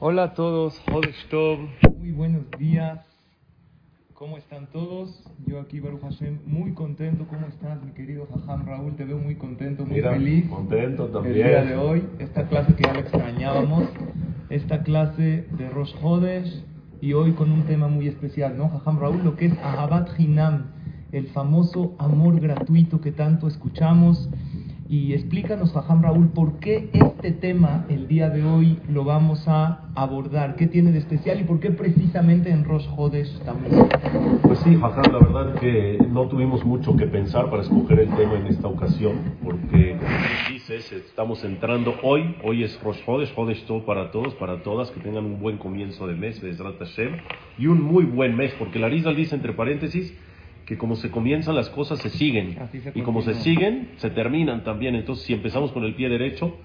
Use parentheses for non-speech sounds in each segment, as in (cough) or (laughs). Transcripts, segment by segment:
Hola a todos, Hodesh Tov, muy buenos días. ¿Cómo están todos? Yo aquí, Baruch Hashem, muy contento. ¿Cómo estás, mi querido Jajam Raúl? Te veo muy contento, muy Mira, feliz. contento también. El día de hoy, esta clase que ya la extrañábamos, esta clase de Rosh Hodesh, y hoy con un tema muy especial, ¿no? Jajam Raúl, lo que es Ahabat Hinam, el famoso amor gratuito que tanto escuchamos. Y explícanos, Jajam Raúl, por qué este tema el día de hoy lo vamos a abordar, qué tiene de especial y por qué precisamente en Rosh Hodesh también. Pues sí, Jajam, la verdad que no tuvimos mucho que pensar para escoger el tema en esta ocasión, porque como dices, estamos entrando hoy, hoy es Rosh Hodesh, Hodesh todo para todos, para todas, que tengan un buen comienzo de mes, Bezrat Hashem, y un muy buen mes, porque la Rizal dice entre paréntesis que como se comienzan las cosas se siguen, se y como se siguen, se terminan también, entonces si empezamos con el pie derecho,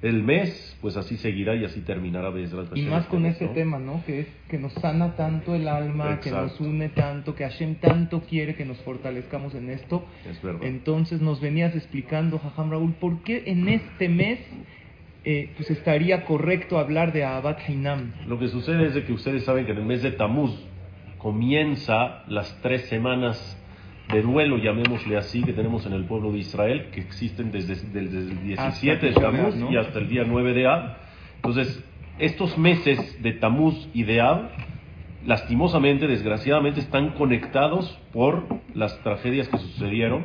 el mes, pues así seguirá y así terminará Y más este con mes, ese ¿no? tema, ¿no? Que es que nos sana tanto el alma, que nos Exacto. une tanto, que Hashem tanto quiere que nos fortalezcamos en esto. Es verdad. Entonces nos venías explicando, Jajam Raúl, ¿por qué en este mes eh, pues estaría correcto hablar de Abad Hainam? Lo que sucede es de que ustedes saben que en el mes de Tamuz comienza las tres semanas de duelo, llamémosle así, que tenemos en el pueblo de Israel, que existen desde, desde el 17 de Tamuz ¿no? y hasta el día 9 de Ab. Entonces, estos meses de Tamuz y de Ab, lastimosamente, desgraciadamente, están conectados por las tragedias que sucedieron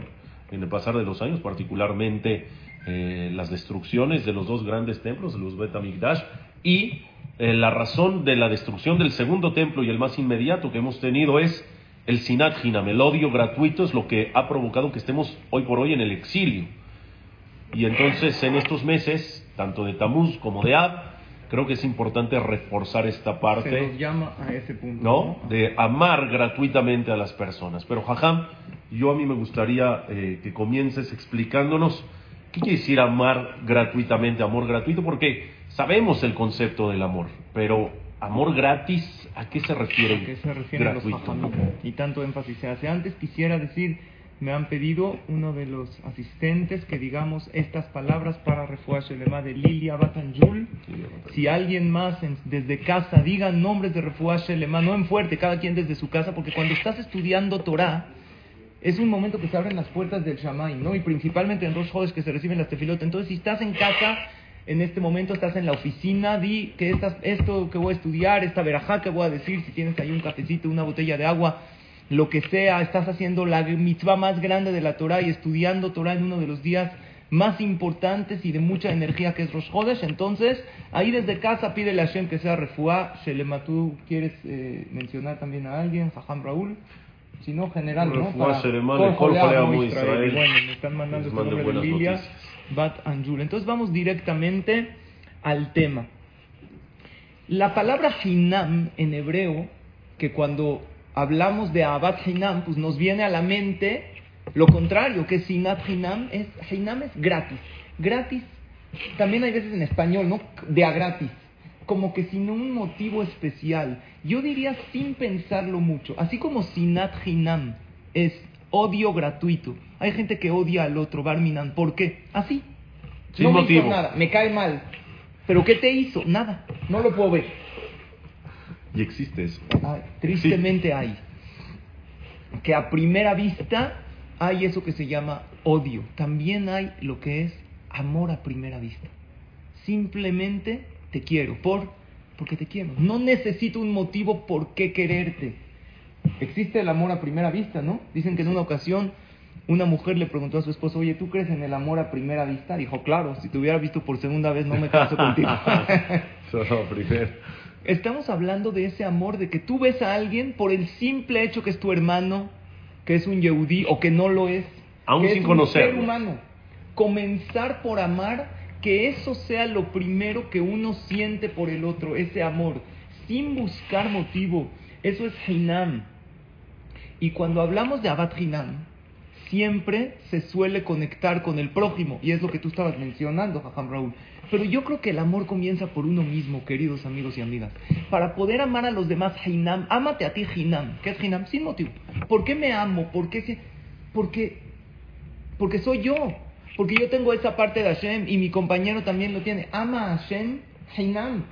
en el pasar de los años, particularmente eh, las destrucciones de los dos grandes templos, de los Bet Amikdash, y eh, la razón de la destrucción del segundo templo y el más inmediato que hemos tenido es el Sinat Hinam, el odio gratuito es lo que ha provocado que estemos hoy por hoy en el exilio. Y entonces en estos meses, tanto de Tamuz como de Ab, creo que es importante reforzar esta parte. Se nos llama a ese punto. ¿no? De amar gratuitamente a las personas. Pero, Jajam, yo a mí me gustaría eh, que comiences explicándonos qué quiere decir amar gratuitamente, amor gratuito, porque sabemos el concepto del amor, pero amor gratis, ¿a qué se refiere? ¿A qué se refieren los jajamim? Y tanto énfasis se hace. Antes quisiera decir, me han pedido uno de los asistentes que digamos estas palabras para Refuah Shelema de Lilia Batanjul. Si alguien más en- desde casa diga nombres de Refuah Shelema, no en fuerte, cada quien desde su casa, porque cuando estás estudiando Torah, es un momento que se abren las puertas del Shamay, ¿no? Y principalmente en Rosh Hodesh que se reciben las tefilot. Entonces, si estás en casa, en este momento estás en la oficina, di que estas, esto que voy a estudiar, esta verajá que voy a decir, si tienes ahí un cafecito, una botella de agua, lo que sea, estás haciendo la mitzvah más grande de la Torah y estudiando Torah en uno de los días más importantes y de mucha energía que es Rosh Hodesh. Entonces, ahí desde casa pídele a Hashem que sea refuá. Shelema, ¿tú quieres eh, mencionar también a alguien? Jajam Raúl. Si no, general, ¿no? Para- Israel. Israel. Bueno, me están mandando este nombre de Lilia, noticias. Bat Anjul. Entonces vamos directamente al tema. La palabra Hinam en hebreo, que cuando hablamos de Abad Hinam, pues nos viene a la mente lo contrario, que Sinat Hinam es, es gratis. Gratis, también hay veces en español, ¿no? De a gratis. Como que sin un motivo especial. Yo diría sin pensarlo mucho. Así como Sinat Hinam es odio gratuito. Hay gente que odia al otro, Barminan. ¿Por qué? Así. Sin no me motivo. hizo nada, me cae mal. ¿Pero qué te hizo? Nada. No lo puedo ver. Y existe eso. Ay, tristemente hay. Que a primera vista hay eso que se llama odio. También hay lo que es amor a primera vista. Simplemente te quiero, por porque te quiero. No necesito un motivo por qué quererte. Existe el amor a primera vista, ¿no? Dicen que en una ocasión una mujer le preguntó a su esposo, oye, ¿tú crees en el amor a primera vista? Dijo, claro, si te hubiera visto por segunda vez no me caso contigo. (laughs) Solo primero. Estamos hablando de ese amor de que tú ves a alguien por el simple hecho que es tu hermano, que es un yehudí o que no lo es. Aún que sin es un ser humano. Comenzar por amar que eso sea lo primero que uno siente por el otro, ese amor, sin buscar motivo. Eso es Hinam. Y cuando hablamos de Abad Hinam, siempre se suele conectar con el prójimo, y es lo que tú estabas mencionando, Jajam Raúl. Pero yo creo que el amor comienza por uno mismo, queridos amigos y amigas. Para poder amar a los demás, Hinam, ámate a ti, Hinam. ¿Qué es Hinam? Sin motivo. ¿Por qué me amo? ¿Por qué? Porque, porque soy yo. Porque yo tengo esa parte de Hashem y mi compañero también lo tiene. Ama a Hashem, Hinam.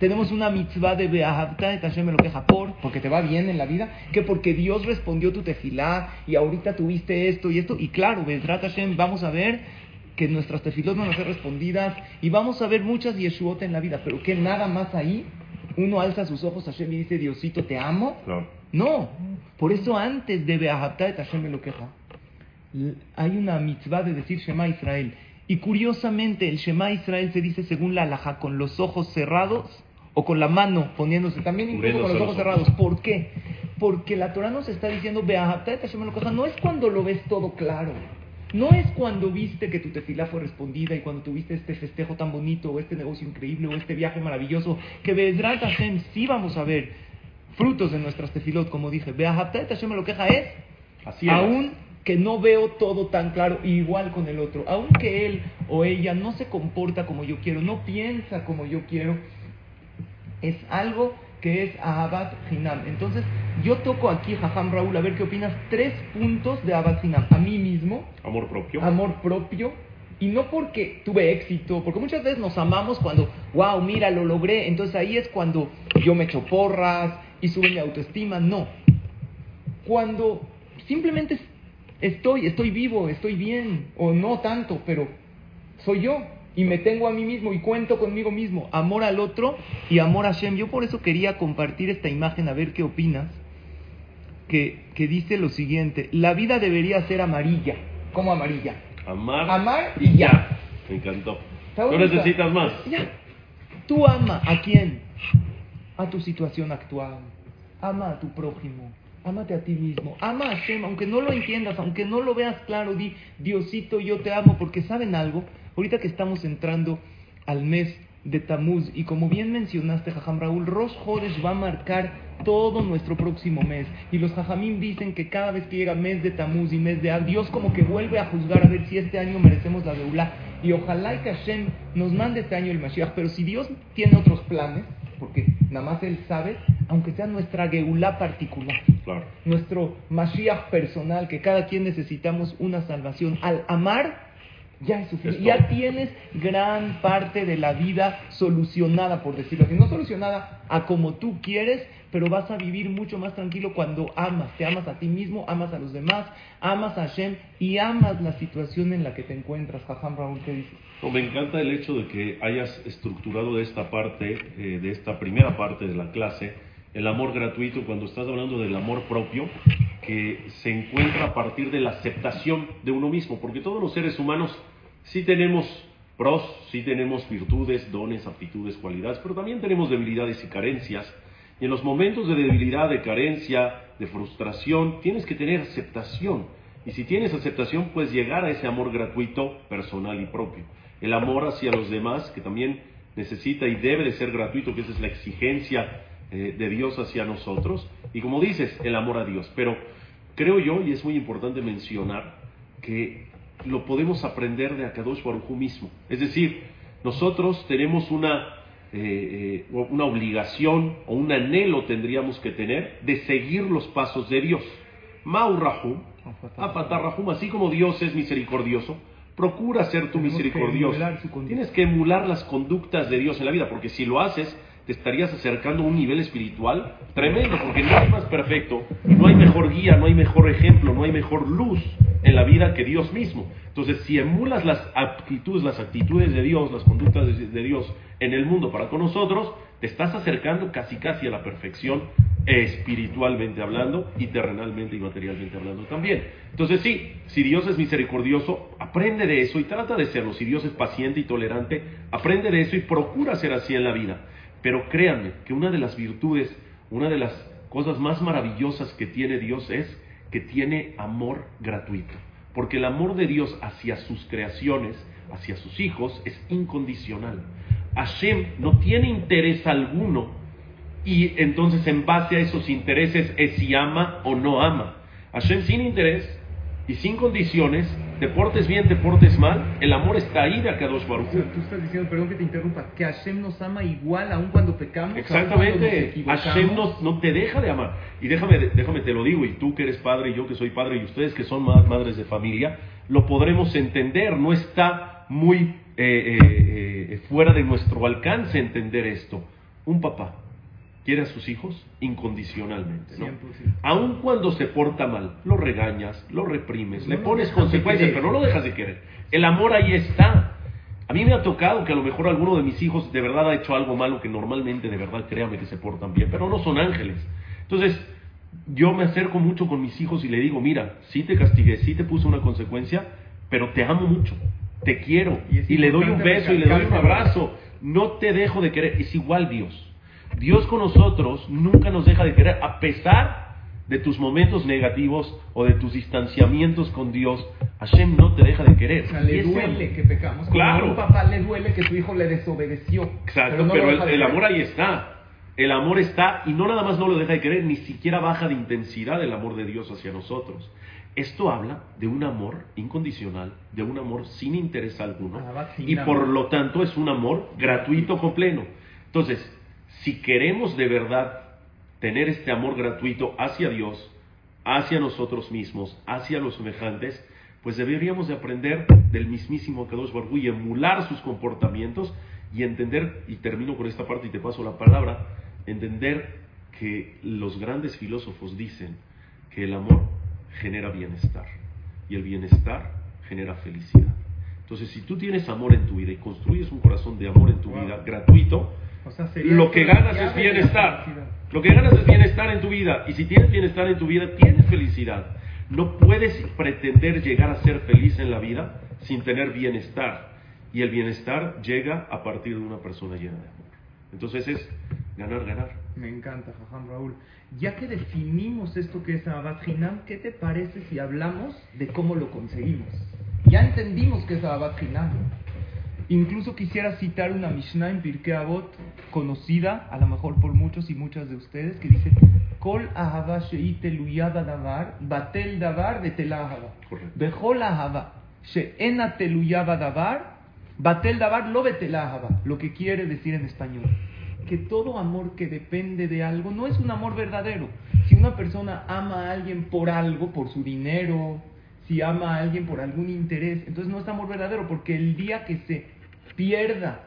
Tenemos una mitzvah de Beahavta, de Hashem me lo queja por, porque te va bien en la vida, que porque Dios respondió tu tefilá y ahorita tuviste esto y esto. Y claro, Bezrat Hashem, vamos a ver que nuestras tefilot van a ser respondidas y vamos a ver muchas yeshuot en la vida, pero que nada más ahí uno alza sus ojos a Hashem y dice, Diosito, te amo. No, por eso antes de Beahavta, de Hashem me lo queja hay una mitzvah de decir Shema Israel. Y curiosamente el Shema Israel se dice según la alhaja, con los ojos cerrados o con la mano poniéndose, también incluso con los ojos cerrados. ¿Por qué? Porque la Torah nos está diciendo, no es cuando lo ves todo claro. No es cuando viste que tu tefilá fue respondida y cuando tuviste este festejo tan bonito o este negocio increíble o este viaje maravilloso que Bezrat Hashem sí vamos a ver frutos de nuestras tefilot, como dije. Hashem lo queja es, Así aún que no veo todo tan claro, igual con el otro. Aunque él o ella no se comporta como yo quiero, no piensa como yo quiero, es algo que es Ahabat Hinam. Entonces, yo toco aquí, Jajam Raúl, a ver qué opinas, tres puntos de Ahabat Hinam. A mí mismo. Amor propio. Amor propio. Y no porque tuve éxito, porque muchas veces nos amamos cuando, wow, mira, lo logré. Entonces ahí es cuando yo me echo porras y sube mi autoestima. No. Cuando simplemente estoy, estoy vivo, estoy bien, o no tanto, pero soy yo y me tengo a mí mismo y cuento conmigo mismo. Amor al otro y amor a Shem. Yo por eso quería compartir esta imagen, a ver qué opinas, que, que dice lo siguiente, la vida debería ser amarilla. ¿Cómo amarilla? Amar, Amar y ya. Me encantó. No necesitas más. Ya. Tú ama a quién? A tu situación actual. Ama a tu prójimo Ámate a ti mismo, ama a Hashem, aunque no lo entiendas, aunque no lo veas claro, di, Diosito, yo te amo, porque saben algo, ahorita que estamos entrando al mes de Tamuz, y como bien mencionaste, Jajam Raúl, Rosh Hodesh va a marcar todo nuestro próximo mes, y los Jajamim dicen que cada vez que llega mes de Tamuz y mes de Ad, Dios como que vuelve a juzgar a ver si este año merecemos la deula, y ojalá que Hashem nos mande este año el Mashiach, pero si Dios tiene otros planes, porque nada más Él sabe, aunque sea nuestra Geulá particular, nuestro Mashiach personal, que cada quien necesitamos una salvación. Al amar, ya es suficiente. Ya tienes gran parte de la vida solucionada, por decirlo así. No solucionada a como tú quieres, pero vas a vivir mucho más tranquilo cuando amas. Te amas a ti mismo, amas a los demás, amas a Hashem y amas la situación en la que te encuentras. Jajam Raúl, ¿qué dices? me encanta el hecho de que hayas estructurado de esta parte, eh, de esta primera parte de la clase, el amor gratuito, cuando estás hablando del amor propio, que se encuentra a partir de la aceptación de uno mismo, porque todos los seres humanos sí tenemos pros, sí tenemos virtudes, dones, aptitudes, cualidades, pero también tenemos debilidades y carencias. Y en los momentos de debilidad, de carencia, de frustración, tienes que tener aceptación. Y si tienes aceptación, puedes llegar a ese amor gratuito, personal y propio el amor hacia los demás, que también necesita y debe de ser gratuito, que esa es la exigencia eh, de Dios hacia nosotros, y como dices, el amor a Dios. Pero creo yo, y es muy importante mencionar, que lo podemos aprender de Akadosh mismo. Es decir, nosotros tenemos una, eh, eh, una obligación o un anhelo tendríamos que tener de seguir los pasos de Dios. Maurahum, Afatarrahum, así como Dios es misericordioso, Procura ser tu misericordioso. Tienes que emular las conductas de Dios en la vida, porque si lo haces, te estarías acercando a un nivel espiritual tremendo, porque no hay más perfecto, no hay mejor guía, no hay mejor ejemplo, no hay mejor luz en la vida que Dios mismo. Entonces, si emulas las actitudes, las actitudes de Dios, las conductas de Dios en el mundo para con nosotros, te estás acercando casi casi a la perfección espiritualmente hablando y terrenalmente y materialmente hablando también. Entonces sí, si Dios es misericordioso, aprende de eso y trata de serlo. Si Dios es paciente y tolerante, aprende de eso y procura ser así en la vida. Pero créanme que una de las virtudes, una de las cosas más maravillosas que tiene Dios es que tiene amor gratuito. Porque el amor de Dios hacia sus creaciones hacia sus hijos es incondicional. Hashem no tiene interés alguno y entonces en base a esos intereses es si ama o no ama. Hashem sin interés y sin condiciones, te portes bien, te portes mal, el amor está ahí de Akadosh Baruch O sea, tú estás diciendo, perdón que te interrumpa, que Hashem nos ama igual aun cuando pecamos. aun cuando nos Exactamente. Hashem no, no te deja de amar. Y déjame, déjame te lo digo, y tú que eres padre y yo que soy padre y ustedes que son ma- madres de familia, lo podremos entender, no está muy eh, eh, eh, fuera de nuestro alcance entender esto. Un papá quiere a sus hijos incondicionalmente, ¿no? 100%. Aun cuando se porta mal, lo regañas, lo reprimes, No le pones consecuencias, pero no lo dejas de querer. El amor ahí está. A mí me ha tocado que a lo mejor alguno de mis hijos de verdad ha hecho algo malo que normalmente de verdad créame que se portan bien, pero no son ángeles. Entonces, yo me acerco mucho con mis hijos y le digo, mira, sí te castigué, sí te puse una consecuencia, pero te amo mucho, te quiero Y le doy un beso y le doy un abrazo. No te dejo de querer, es igual Dios. Dios con nosotros nunca nos deja de querer, a pesar de tus momentos negativos o de tus distanciamientos con Dios, Hashem no te deja de querer. O sea, Y le ese- duele que pecamos. Como Claro. a un papá le duele que su hijo le desobedeció. Exacto, no pero, el, amor ahí está. El amor está y no nada más no lo deja de querer, ni siquiera baja de intensidad el amor de Dios hacia nosotros. Esto habla de un amor incondicional, de un amor sin interés alguno y por lo tanto es un amor gratuito completo. Entonces, si queremos de verdad tener este amor gratuito hacia Dios, hacia nosotros mismos, hacia los semejantes, pues deberíamos de aprender del mismísimo Kadosh Baruj Hu y emular sus comportamientos y entender, y termino con esta parte y te paso la palabra, entender que los grandes filósofos dicen que el amor genera bienestar y el bienestar genera felicidad. Entonces, si tú tienes amor en tu vida y construyes un corazón de amor en tu vida gratuito, O sea, sería lo que ganas es bienestar. Lo que ganas es bienestar en tu vida. Y si tienes bienestar en tu vida, tienes felicidad. No puedes pretender llegar a ser feliz en la vida sin tener bienestar. Y el bienestar llega a partir de una persona llena de amor. Entonces es ganar, ganar. Me encanta, Jajam Raúl. Ya que definimos esto que es Ahabat Hinam, ¿qué te parece si hablamos de cómo lo conseguimos? Ya entendimos que es Ahabat Hinam. Incluso quisiera citar una Mishnah en Pirkei Avot, conocida a lo mejor por muchos y muchas de ustedes, que dice: Kol ahava she'ite luyada davar, batel davar de telahava. Bechol ahava she'ena teluyaba davar, batel davar lo betelahava. Lo que quiere decir en español que todo amor que depende de algo no es un amor verdadero. Si una persona ama a alguien por algo, por su dinero, si ama a alguien por algún interés, entonces no es amor verdadero, porque el día que se pierda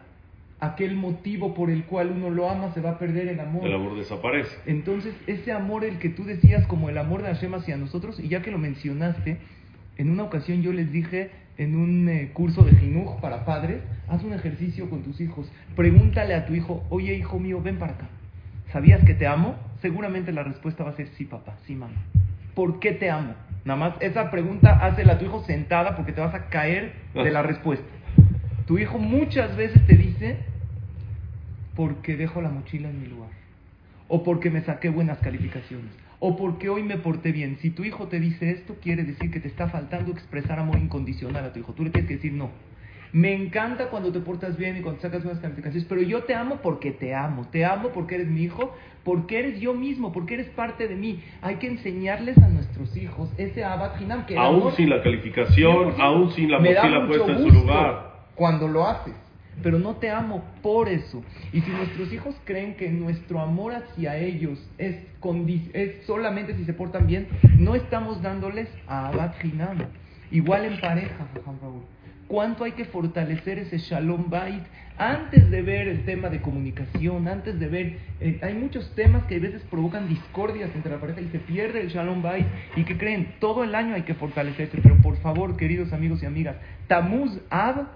aquel motivo por el cual uno lo ama, se va a perder el amor. El amor desaparece. Entonces, ese amor, el que tú decías como el amor de Hashem hacia nosotros, y ya que lo mencionaste, en una ocasión yo les dije en un eh, curso de Jinuj para padres, haz un ejercicio con tus hijos, pregúntale a tu hijo, oye hijo mío, ven para acá, ¿sabías que te amo? Seguramente la respuesta va a ser sí papá, sí mamá. ¿Por qué te amo? Nada más esa pregunta hazla a tu hijo sentada porque te vas a caer de la (laughs) respuesta. Tu hijo muchas veces te dice, porque dejo la mochila en mi lugar. O porque me saqué buenas calificaciones. O porque hoy me porté bien. Si tu hijo te dice esto, quiere decir que te está faltando expresar amor incondicional a tu hijo. Tú le tienes que decir no. Me encanta cuando te portas bien y cuando sacas buenas calificaciones, pero yo te amo porque te amo. Te amo porque eres mi hijo, porque eres yo mismo, porque eres parte de mí. Hay que enseñarles a nuestros hijos ese Abad que Aún amor- sin la calificación, 100%. aún sin la mochila puesta en su lugar. Cuando lo haces, pero no te amo por eso. Y si nuestros hijos creen que nuestro amor hacia ellos es, es solamente si se portan bien, no estamos dándoles a Abad Hinam. Igual en pareja, Raúl. ¿Cuánto hay que fortalecer ese Shalom Bait antes de ver el tema de comunicación, antes de ver... eh, hay muchos temas que a veces provocan discordias entre la pareja y se pierde el Shalom Bait. ¿Y que creen? Todo el año hay que fortalecerse. Pero por favor, queridos amigos y amigas, Tamuz Ab,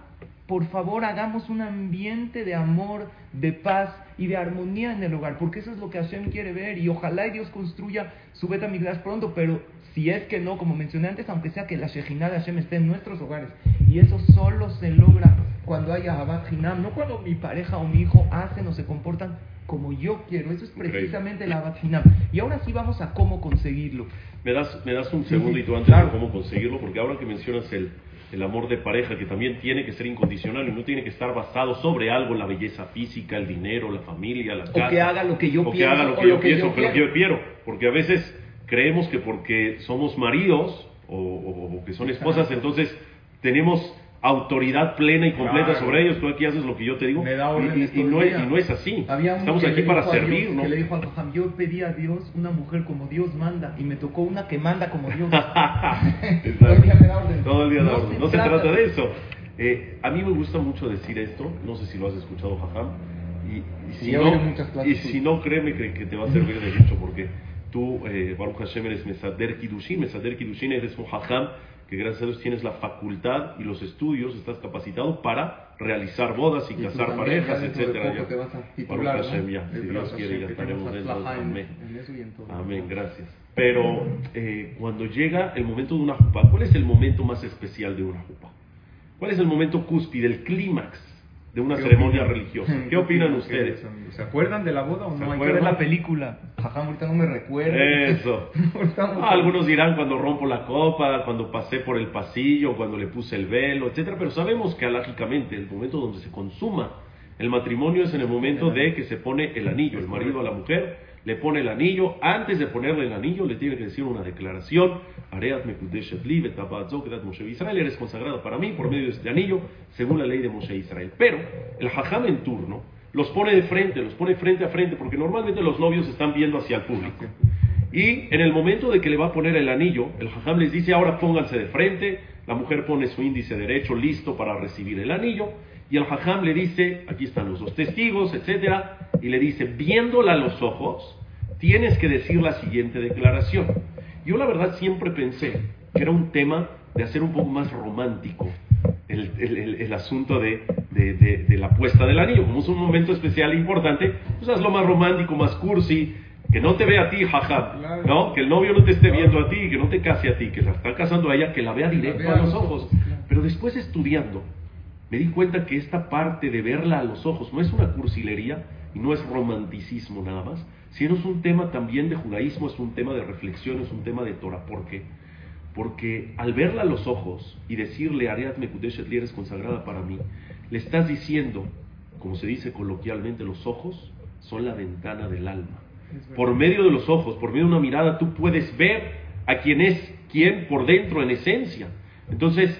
por favor hagamos un ambiente de amor, de paz y de armonía en el hogar, porque eso es lo que Hashem quiere ver y ojalá y Dios construya su beta migdash pronto, pero si es que no, como mencioné antes, aunque sea que la Shejinah de Hashem esté en nuestros hogares, y eso solo se logra cuando haya Abad Hinam, no cuando mi pareja o mi hijo hacen o se comportan como yo quiero. Eso es precisamente la Abat Hinam. Y ahora sí vamos a cómo conseguirlo. Me das, me das un tú antes claro. de cómo conseguirlo, porque ahora que mencionas el, el amor de pareja, que también tiene que ser incondicional y no tiene que estar basado sobre algo, la belleza física, el dinero, la familia, la casa. que haga lo que yo o pienso, que haga lo o que lo yo que pienso, yo que lo que quiero. yo quiero. Porque a veces creemos que porque somos maridos o, o- o que son esposas, entonces tenemos autoridad plena y completa Claro. sobre ellos. Tú aquí haces lo que yo te digo. Da y, y- no es, y no es así. Estamos aquí para a Dios- servir, ¿no? Que le dijo al Jajam, yo pedí a Dios una mujer como Dios manda y me tocó una que manda como Dios. (laughs) Todo el día me da orden. Todo el día da No orden. se No se trata trata de- eso. Eh, a mí me gusta mucho decir esto, no sé si lo has escuchado, Jajam, y, y si, no, y si no, créeme que, que te va a servir de mucho, porque tú, eh, Baruch Hashem, eres Mesader Kiddushin, Mesader Kiddushin eres un Jajam, que gracias a Dios tienes la facultad y los estudios, estás capacitado para realizar bodas y, Y casar parejas, etcétera. ya. te vas a Baruch titular, Hashem, ¿no? ya, De si Dios quiere, ya estaremos dentro. Amén. Amén, gracias. Pero eh, cuando llega el momento de una jupa, ¿cuál es el momento más especial de una jupa? ¿Cuál es el momento cúspide, el clímax de una ¿Qué ceremonia opinan? religiosa? (laughs) ¿Qué opinan ustedes? ¿Se acuerdan de la boda o ¿Se no? Hay que ver la película. Jajam, ahorita no me recuerdo. Eso. (laughs) Ah, algunos dirán cuando rompo la copa, cuando pasé por el pasillo, cuando le puse el velo, etcétera, pero sabemos que alágicamente el momento donde se consuma el matrimonio es en el momento de que se pone el anillo, el marido a la mujer le pone el anillo, antes de ponerle el anillo le tiene que decir una declaración, Moshe Israel, eres consagrado para mí por medio de este anillo, según la ley de Moshe Israel. Pero el hajam en turno los pone de frente, los pone frente a frente, porque normalmente los novios están viendo hacia el público. Y en el momento de que le va a poner el anillo, el hajam les dice, ahora pónganse de frente, la mujer pone su índice derecho listo para recibir el anillo, y el hajam le dice, aquí están los dos testigos, etcétera, y le dice, viéndola a los ojos, tienes que decir la siguiente declaración. Yo la verdad siempre pensé que era un tema de hacer un poco más romántico el, el- el- el asunto de, de- de- de la puesta del anillo. Como es un momento especial e importante, pues hazlo más romántico, más cursi, que no te vea a ti, jaja, ¿no? Que el novio no te esté viendo a ti, que no te case a ti, que la está casando a ella, que la vea directo vea a los ojos. Pero después estudiando, me di cuenta que esta parte de verla a los ojos no es una cursilería y no es romanticismo nada más, sino es un tema también de judaísmo, es un tema de reflexión, es un tema de Torah. ¿Por qué? Porque al verla a los ojos y decirle, Ariad Mekudeshet li eres consagrada para mí, le estás diciendo, como se dice coloquialmente, los ojos son la ventana del alma. Por medio de los ojos, por medio de una mirada, tú puedes ver a quién es quién por dentro, en esencia. Entonces,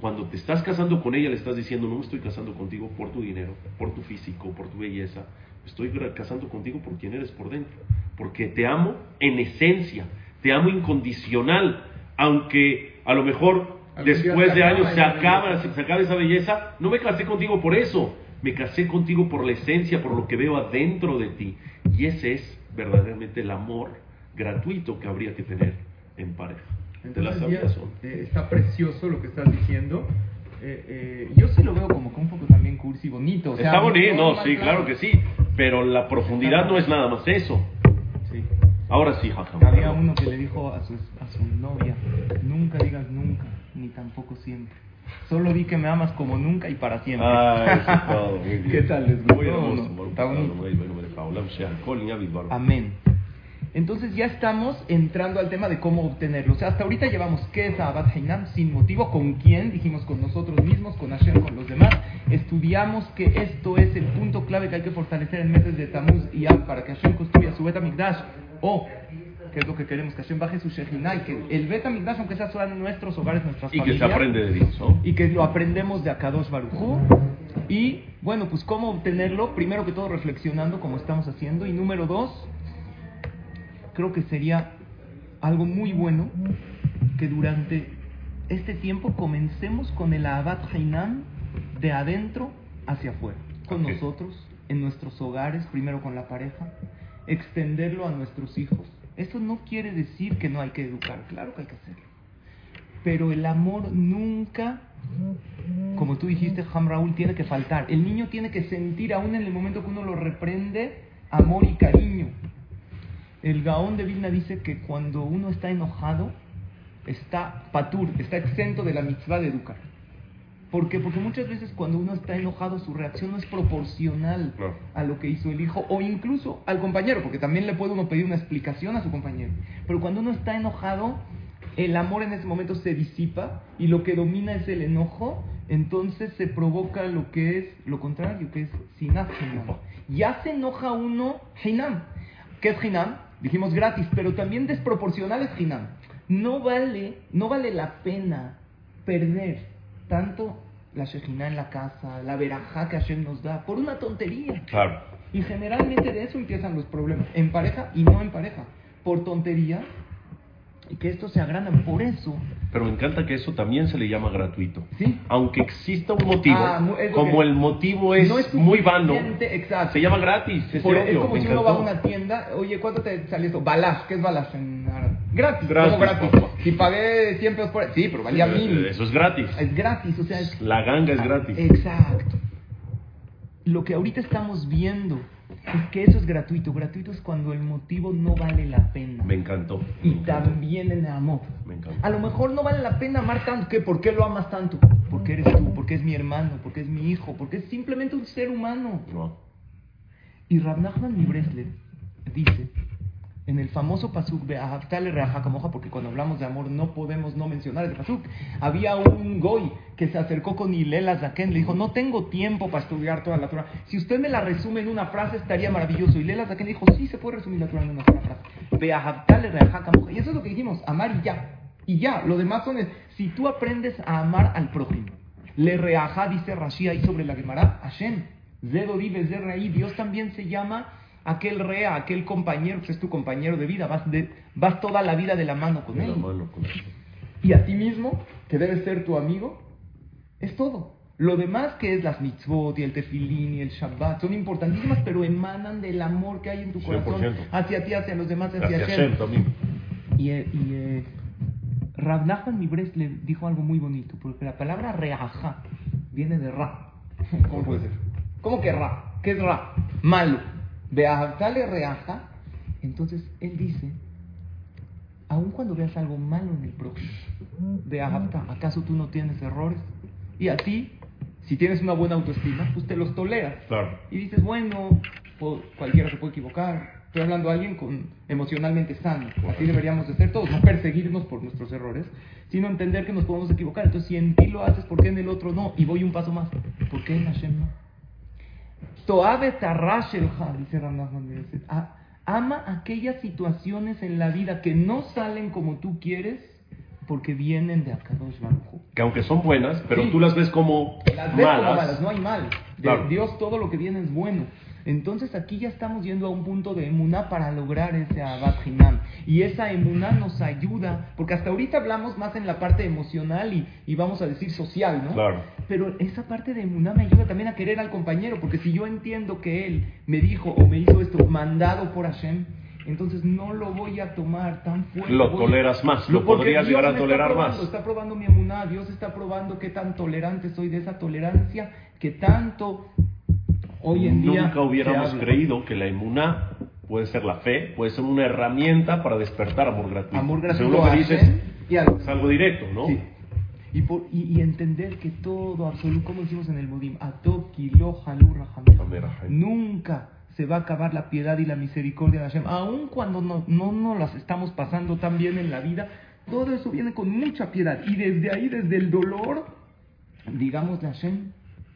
cuando te estás casando con ella, le estás diciendo, no me estoy casando contigo por tu dinero, por tu físico, por tu belleza. Estoy casando contigo por quien eres por dentro. Porque te amo en esencia, te amo incondicional. Aunque a lo mejor después de años se acaba, se acaba esa belleza, no me casé contigo por eso. Me casé contigo por la esencia, por lo que veo adentro de ti. Y ese es verdaderamente el amor gratuito que habría que tener en pareja. ¿Te la Entonces, ya, eh, está precioso lo que estás diciendo. Eh, eh, yo sí lo veo como que un poco también cursi, bonito. o sea, Está bonito, no, sí, claro que sí. Pero la profundidad no es nada más eso. Sí. Ahora sí, jaja. Había uno que le dijo a su, a su novia, nunca digas nunca, ni tampoco siempre. Solo di que me amas como nunca y para siempre. Ah, eso es (laughs) todo, muy bien. ¿Qué tal? ¿Les gustó Muy hermoso, no? Está bonito. Amén. Entonces ya estamos entrando al tema de cómo obtenerlo. O sea, hasta ahorita llevamos qué es Abad Hainam sin motivo, con quién, dijimos con nosotros mismos, con Hashem, con los demás. Estudiamos que esto es el punto clave que hay que fortalecer en meses de Tamuz y Ab para que Hashem construya su Betamigdash. O, que es lo que queremos, que Hashem baje su Shekhinah y que el Betamigdash, aunque sea solo en nuestros hogares, nuestras Y que familias se aprende de Dios, ¿no? y que lo aprendemos de Akadosh Barujú. Y bueno, pues cómo obtenerlo, primero que todo reflexionando como estamos haciendo. Y número dos, creo que sería algo muy bueno que durante este tiempo comencemos con el Abad Hainam de adentro hacia afuera, con nosotros, en nuestros hogares, primero con la pareja, extenderlo a nuestros hijos. Eso no quiere decir que no hay que educar, claro que hay que hacerlo. Pero el amor nunca, como tú dijiste, Ham Raúl, tiene que faltar. El niño tiene que sentir, aún en el momento que uno lo reprende, amor y cariño. El Gaón de Vilna dice que cuando uno está enojado, está patur, está exento de la mitzvah de educar. ¿Por qué? Porque muchas veces cuando uno está enojado su reacción no es proporcional No. a lo que hizo el hijo o incluso al compañero, porque también le puede uno pedir una explicación a su compañero. Pero cuando uno está enojado, el amor en ese momento se disipa y lo que domina es el enojo, entonces se provoca lo que es lo contrario, que es sinat hinam. Ya se enoja uno hinam. ¿Qué es hinam? Dijimos gratis, pero también desproporcional es hinam. No vale, no vale la pena perder tanto la Shejina en la casa, la verajá que Hashem nos da, por una tontería. Claro. Y generalmente de eso empiezan los problemas, en pareja y no en pareja, por tontería, y que estos se agrandan por eso. Pero me encanta que eso también se le llama gratuito. Sí. Aunque exista un motivo, Ah, como el motivo es, no es muy vano, exacto. se llama gratis. Es, Por- es como me si uno va a una tienda, oye, ¿cuánto te salió esto? Balash, ¿qué es Balash en árabe? Gratis, Gratis, ¿cómo gratis? papá. Si pagué 100 pesos por... Sí, pero valía Eh, mil. Eso es gratis. Es gratis, o sea, es... La ganga es gratis. Exacto. Lo que ahorita estamos viendo que eso es gratuito. Gratuito es cuando el motivo no vale la pena. Me encantó. Y también en amor. Me encantó. A lo mejor no vale la pena amar tanto. ¿Qué? ¿Por qué lo amas tanto? Porque eres tú, porque es mi hermano, porque es mi hijo, porque es simplemente un ser humano. No. Y Rab Nachman mi Breslev dice, en el famoso pasuk de Ahavtale Reaja Kamoja, porque cuando hablamos de amor no podemos no mencionar el pasuk, había un goy que se acercó con Hilela Zaken, le dijo, no tengo tiempo para estudiar toda la Torah. Si usted me la resume en una frase estaría maravilloso. Y Hilela Zaken dijo, sí se puede resumir la Torah en una sola frase. Ve Ahavtale Reaja Kamoja. Y eso es lo que dijimos, amar y ya. Y ya, lo demás son, es, si tú aprendes a amar al prójimo, le reaja, dice Rashi ahí sobre la Gemara, Hashem, Zedo Dios también se llama aquel rea, aquel compañero, que es tu compañero de vida, vas, de, vas toda la vida de la mano con De la él. mano con eso. Y a ti mismo, que debes ser tu amigo, es todo. Lo demás que es las mitzvot y el tefilín y el shabbat son importantísimas, pero emanan del amor que hay en tu corazón 100%. hacia ti, hacia los demás, hacia, Hacia Hashem. También. Y, eh, y eh, Rav Nachman Mibres le dijo algo muy bonito, porque la palabra reajá viene de ra. ¿Cómo puede ser? ¿Cómo que ra? ¿Qué es ra? Malo. Beahavtale reaja. Entonces él dice, aun cuando veas algo malo en el prójimo, Beahavta, ¿acaso tú no tienes errores? Y a ti, si tienes una buena autoestima, pues te los toleras. Claro. Y dices, bueno, cualquiera se puede equivocar. Estoy hablando de alguien con, emocionalmente sano. Así deberíamos de ser todos. No perseguirnos por nuestros errores, sino entender que nos podemos equivocar. Entonces, si en ti lo haces, ¿por qué en el otro no? Y voy un paso más. ¿Por qué en Hashem no? Toabe dice Ama aquellas situaciones en la vida que no salen como tú quieres porque vienen de Akadosh Baruj. Que aunque son buenas, pero Sí. tú las ves como Las ves como malas. malas, no hay mal. De Claro. Dios todo lo que viene es bueno. Entonces aquí ya estamos yendo a un punto de emuná para lograr ese abad hinam. Y esa emuná nos ayuda, porque hasta ahorita hablamos más en la parte emocional y, y vamos a decir social, ¿no? Claro. Pero esa parte de emuná me ayuda también a querer al compañero, porque si yo entiendo que él me dijo o me hizo esto mandado por Hashem, entonces no lo voy a tomar tan fuerte. Lo toleras más, lo podrías llegar a me está tolerar probando, más. Está probando mi emuná, Dios está probando qué tan tolerante soy de esa tolerancia que tanto hoy en día Nunca hubiéramos creído que la emuná puede ser la fe, puede ser una herramienta para despertar amor gratuito. amor gratuito Según lo que dices, y es algo directo, ¿no? Sí. Y, por- y, y entender que todo, absoluto, como decimos en el Rahameh. nunca se va a acabar la piedad y la misericordia de Hashem, aun cuando no, no nos las estamos pasando tan bien en la vida, todo eso viene con mucha piedad. Y desde ahí, desde el dolor, digamos a Hashem,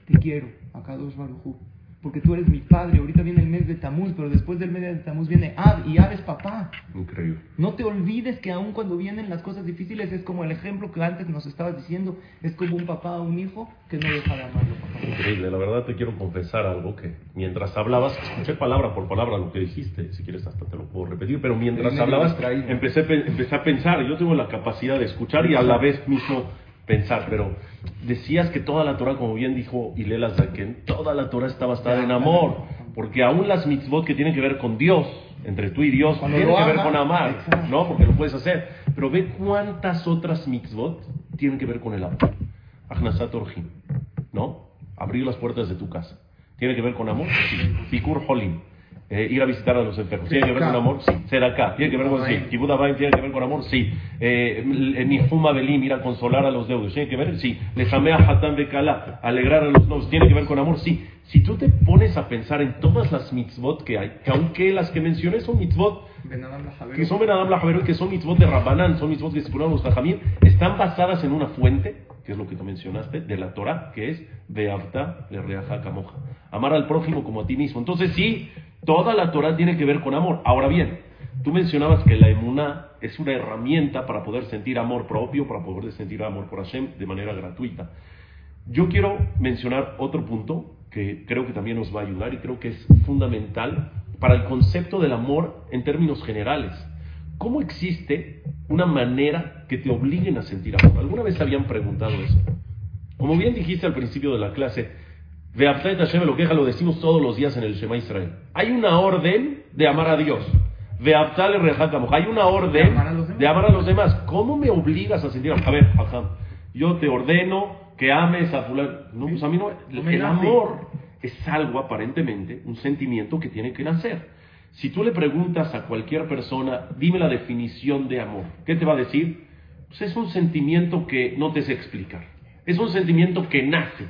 te quiero, Akadosh Baruj Hu, porque tú eres mi padre. Ahorita viene el mes de Tamuz, pero después del mes de Tamuz viene Ab, y Ab es papá. Increíble. No te olvides que aun cuando vienen las cosas difíciles es como el ejemplo que antes nos estabas diciendo, es como un papá o un hijo que no deja de amarlo. papá. Increíble, la verdad te quiero confesar algo que mientras hablabas, escuché palabra por palabra lo que dijiste, si quieres hasta te lo puedo repetir, pero mientras hablabas empecé, empecé a pensar, yo tengo la capacidad de escuchar y a la vez mismo pensar, pero decías que toda la Torah, como bien dijo Ilela Zaken, toda la Torah está basada en amor, porque aún las mitzvot que tienen que ver con Dios, entre tú y Dios, Cuando tienen que ver con amar, exacto. ¿no? Porque lo puedes hacer, pero ve cuántas otras mitzvot tienen que ver con el amor. Ahnasat Orjim, ¿no? Abrir las puertas de tu casa. ¿Tiene que ver con amor? Sí. Holim. Eh, ir a visitar a los enfermos. ¿Tiene que ver con amor? Sí. Ser acá. ¿Tiene que ver con sí. Kibud tiene que ver con amor? Sí. Eh, Nifuma Belim, ir a consolar a los deudos. ¿Tiene que ver? Sí. Lesamea Hatan Bekala, alegrar a los novios. ¿Tiene que ver con amor? Sí. Si tú te pones a pensar en todas las mitzvot que hay, que aunque las que mencioné son mitzvot que son Benadam la y que son mitzvot de Rabbanán, son mitzvot que estipularon los Tajamim, están basadas en una fuente, que es lo que tú mencionaste, de la Torah, que es Beavta le reaja camoja. Amar al prójimo como a ti mismo. Entonces sí, toda la Torah tiene que ver con amor. Ahora bien, tú mencionabas que la emuná es una herramienta para poder sentir amor propio, para poder sentir amor por Hashem de manera gratuita. Yo quiero mencionar otro punto que creo que también nos va a ayudar y creo que es fundamental para el concepto del amor en términos generales. ¿Cómo existe una manera que te obliguen a sentir amor? ¿Alguna vez habían preguntado eso? Como bien dijiste al principio de la clase, Ve'aftet Hashem lo queja, lo decimos todos los días en el Shema Israel. Hay una orden de amar a Dios. Ve'aftal Hay una orden de amar, a los demás. ¿Cómo me obligas a sentir? A ver, yo te ordeno que ames a fulano. No, pues a mí no. El amor es algo aparentemente, un sentimiento que tiene que nacer. Si tú le preguntas a cualquier persona, dime la definición de amor, ¿qué te va a decir? Pues es un sentimiento que no te sé explicar. Es un sentimiento que nace.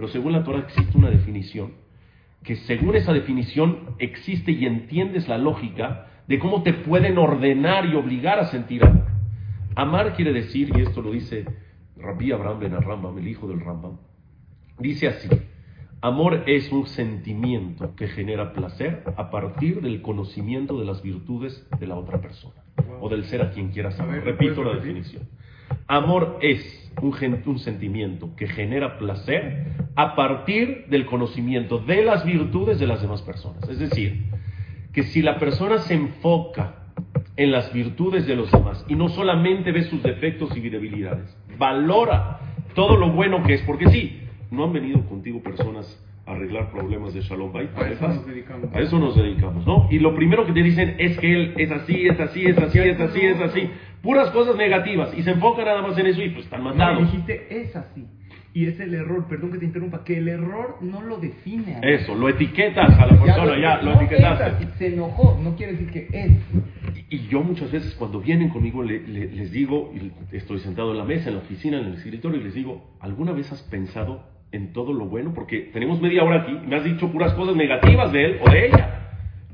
Pero según la Torah existe una definición, que según esa definición existe y entiendes la lógica de cómo te pueden ordenar y obligar a sentir amor. Amar quiere decir, y esto lo dice Rabbi Abraham Ben Rambam, el hijo del Rambam, dice así, Amor es un sentimiento que genera placer a partir del conocimiento de las virtudes de la otra persona o del ser a quien quieras amar. Repito la definición. Amor es un, un, sentimiento que genera placer a partir del conocimiento de las virtudes de las demás personas. Es decir, que si la persona se enfoca en las virtudes de los demás y no solamente ve sus defectos y debilidades, valora todo lo bueno que es, porque sí, no han venido contigo personas a arreglar problemas de Shalom Bay. A eso nos dedicamos. A eso nos dedicamos, ¿no? Y lo primero que te dicen es que él es así, es así, es así, es así, es así. Puras cosas negativas. Y se enfoca nada más en eso y pues están mandados. No, dijiste es así. Y es el error, perdón que te interrumpa, que el error no lo define. Eso, lo etiquetas a la persona, ya, lo, etiquetaste. se enojó, no quiere decir que es. Y, yo muchas veces cuando vienen conmigo les digo, y estoy sentado en la mesa, en la oficina, en el escritorio, y les digo, ¿alguna vez has pensado en todo lo bueno, porque tenemos media hora aquí, me has dicho puras cosas negativas de él o de ella.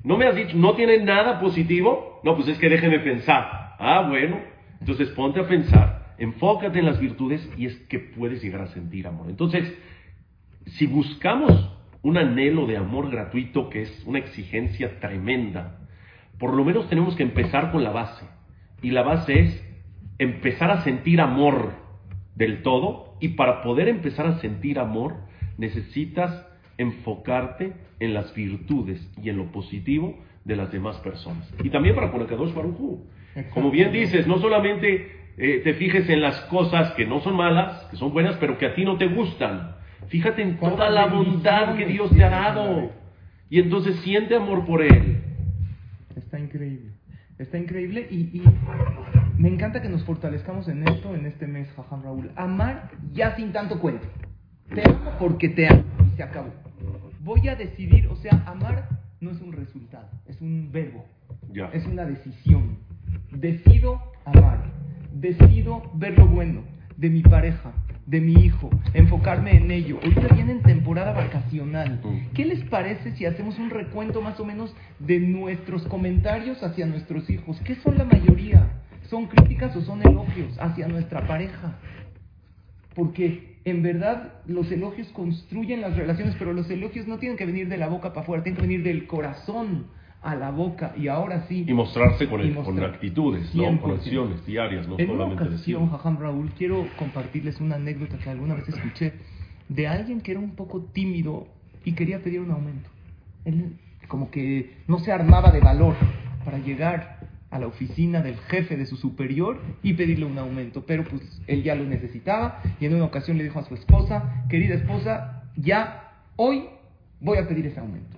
No me has dicho, no tiene nada positivo. No, pues es que déjeme pensar. Ah, bueno, entonces ponte a pensar, enfócate en las virtudes y es que puedes llegar a sentir amor. Entonces, si buscamos un anhelo de amor gratuito que es una exigencia tremenda, por lo menos tenemos que empezar con la base. Y la base es empezar a sentir amor del todo y para poder empezar a sentir amor, necesitas enfocarte en las virtudes y en lo positivo de las demás personas. Y también para con Akadosh Como bien dices, no solamente eh, te fijes en las cosas que no son malas, que son buenas, pero que a ti no te gustan. Fíjate en toda la bondad que Dios te ha dado. Y entonces siente amor por Él. Está increíble. Está increíble y, me encanta que nos fortalezcamos en esto en este mes, Jajam Raúl. Amar ya sin tanto cuento. Te amo porque te amo y se acabó. Voy a decidir, o sea, amar no es un resultado, es un verbo. Es una decisión. Decido amar. Decido ver lo bueno de mi pareja, de mi hijo, enfocarme en ello. Ahorita viene en temporada vacacional. ¿Qué les parece si hacemos un recuento más o menos de nuestros comentarios hacia nuestros hijos? ¿Qué son la mayoría? ¿Son críticas o son elogios hacia nuestra pareja? Porque en verdad los elogios construyen las relaciones, pero los elogios no tienen que venir de la boca para afuera, tienen que venir del corazón a la boca y ahora sí. Y mostrarse con, con actitudes, ¿no? con acciones diarias, no en solamente una ocasión, Jajam Raúl, quiero compartirles una anécdota que alguna vez escuché de alguien que era un poco tímido y quería pedir un aumento. Él como que no se armaba de valor para llegar a la oficina del jefe de su superior y pedirle un aumento, pero pues él ya lo necesitaba y en una ocasión le dijo a su esposa, querida esposa, ya hoy voy a pedir ese aumento.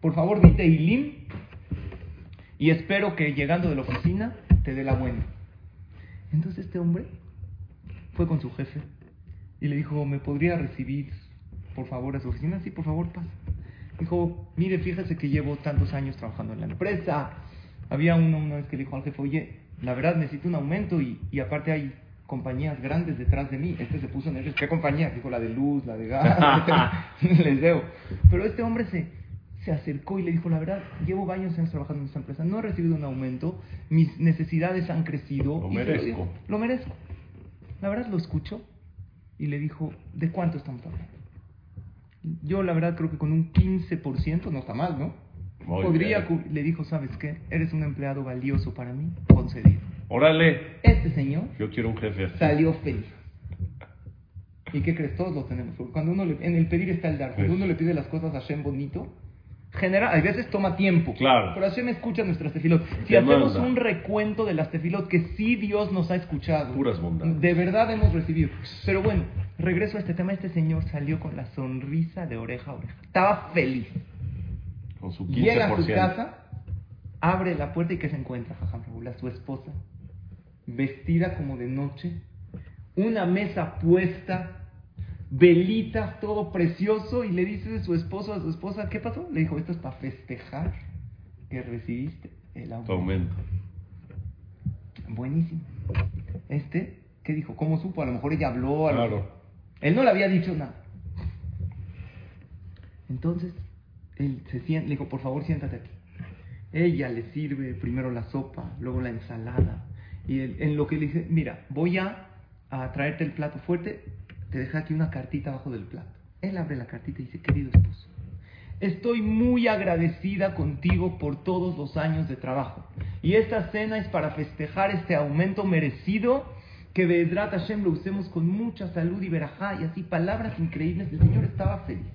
Por favor, dite Ilim y espero que llegando de la oficina te dé la buena. Entonces este hombre fue con su jefe y le dijo, ¿me podría recibir por favor a su oficina? Sí, por favor, pasa. Dijo, mire, fíjese que llevo tantos años trabajando en la empresa. Había uno una vez que le dijo al jefe, oye, la verdad necesito un aumento y, y aparte hay compañías grandes detrás de mí. Este se puso nervioso. ¿Qué compañía? Dijo la de luz, la de gas. (laughs) Les debo. Pero este hombre se, se acercó y le dijo, la verdad, llevo años trabajando en esta empresa, no he recibido un aumento, mis necesidades han crecido. Lo y merezco. dijo, lo merezco. La verdad lo escuchó y le dijo, ¿de cuánto estamos hablando? Yo la verdad creo que con un 15% no está mal, ¿no? Muy Podría, bien. le dijo, ¿sabes qué? Eres un empleado valioso para mí, concedido. Órale, Este señor yo quiero un jefe así. salió feliz. ¿Y qué crees? Todos lo tenemos. Porque cuando uno le- en el pedir está el dar. Cuando Pues. uno le pide las cosas a Hashem bonito, genera, a veces toma tiempo. Claro. Pero Hashem escucha nuestras tefilot. Si hacemos un recuento de las tefilot que sí Dios nos ha escuchado, Puras bondades. de verdad hemos recibido. Pero bueno, regreso a este tema. Este señor salió con la sonrisa de oreja a oreja. Estaba feliz. Con su 15%. Llega a su casa, abre la puerta y ¿qué se encuentra, Jajam Raúl? A su esposa, vestida como de noche, una mesa puesta, velitas, todo precioso, y le dice de su esposo a su esposa, ¿qué pasó? Le dijo, esto es para festejar que recibiste el aumento. aumento. Buenísimo. Este, ¿qué dijo? ¿Cómo supo? A lo mejor ella habló. a Claro. Él no le había dicho nada. Entonces, él se sienta, le dijo, por favor, siéntate aquí. Ella le sirve primero la sopa, luego la ensalada. Y él- en lo que le dice, mira, voy a, a traerte el plato fuerte, te deja aquí una cartita abajo del plato. Él abre la cartita y dice, querido esposo, Estoy muy agradecida contigo por todos los años de trabajo. Y esta cena es para festejar este aumento merecido, que Bedrat Hashem lo usemos con mucha salud y verajá, y así palabras increíbles. El Señor estaba feliz.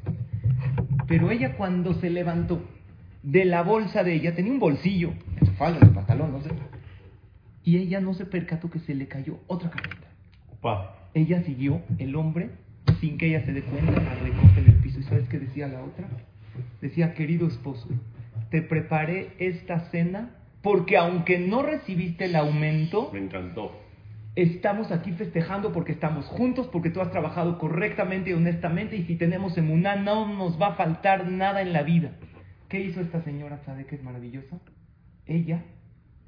Pero ella cuando se levantó de la bolsa de ella, tenía un bolsillo, en su falda, en pantalón, no sé. Y ella no se percató que se le cayó otra cartita. Opa. Ella siguió, el hombre, sin que ella se dé cuenta, a recoger el piso. ¿Y sabes qué decía la otra? Decía, querido esposo, te preparé esta cena porque aunque no recibiste el aumento, Me encantó. estamos aquí festejando porque estamos juntos, porque tú has trabajado correctamente y honestamente, y si tenemos emuná, no nos va a faltar nada en la vida. ¿Qué hizo esta señora? ¿Sabe qué es maravillosa? Ella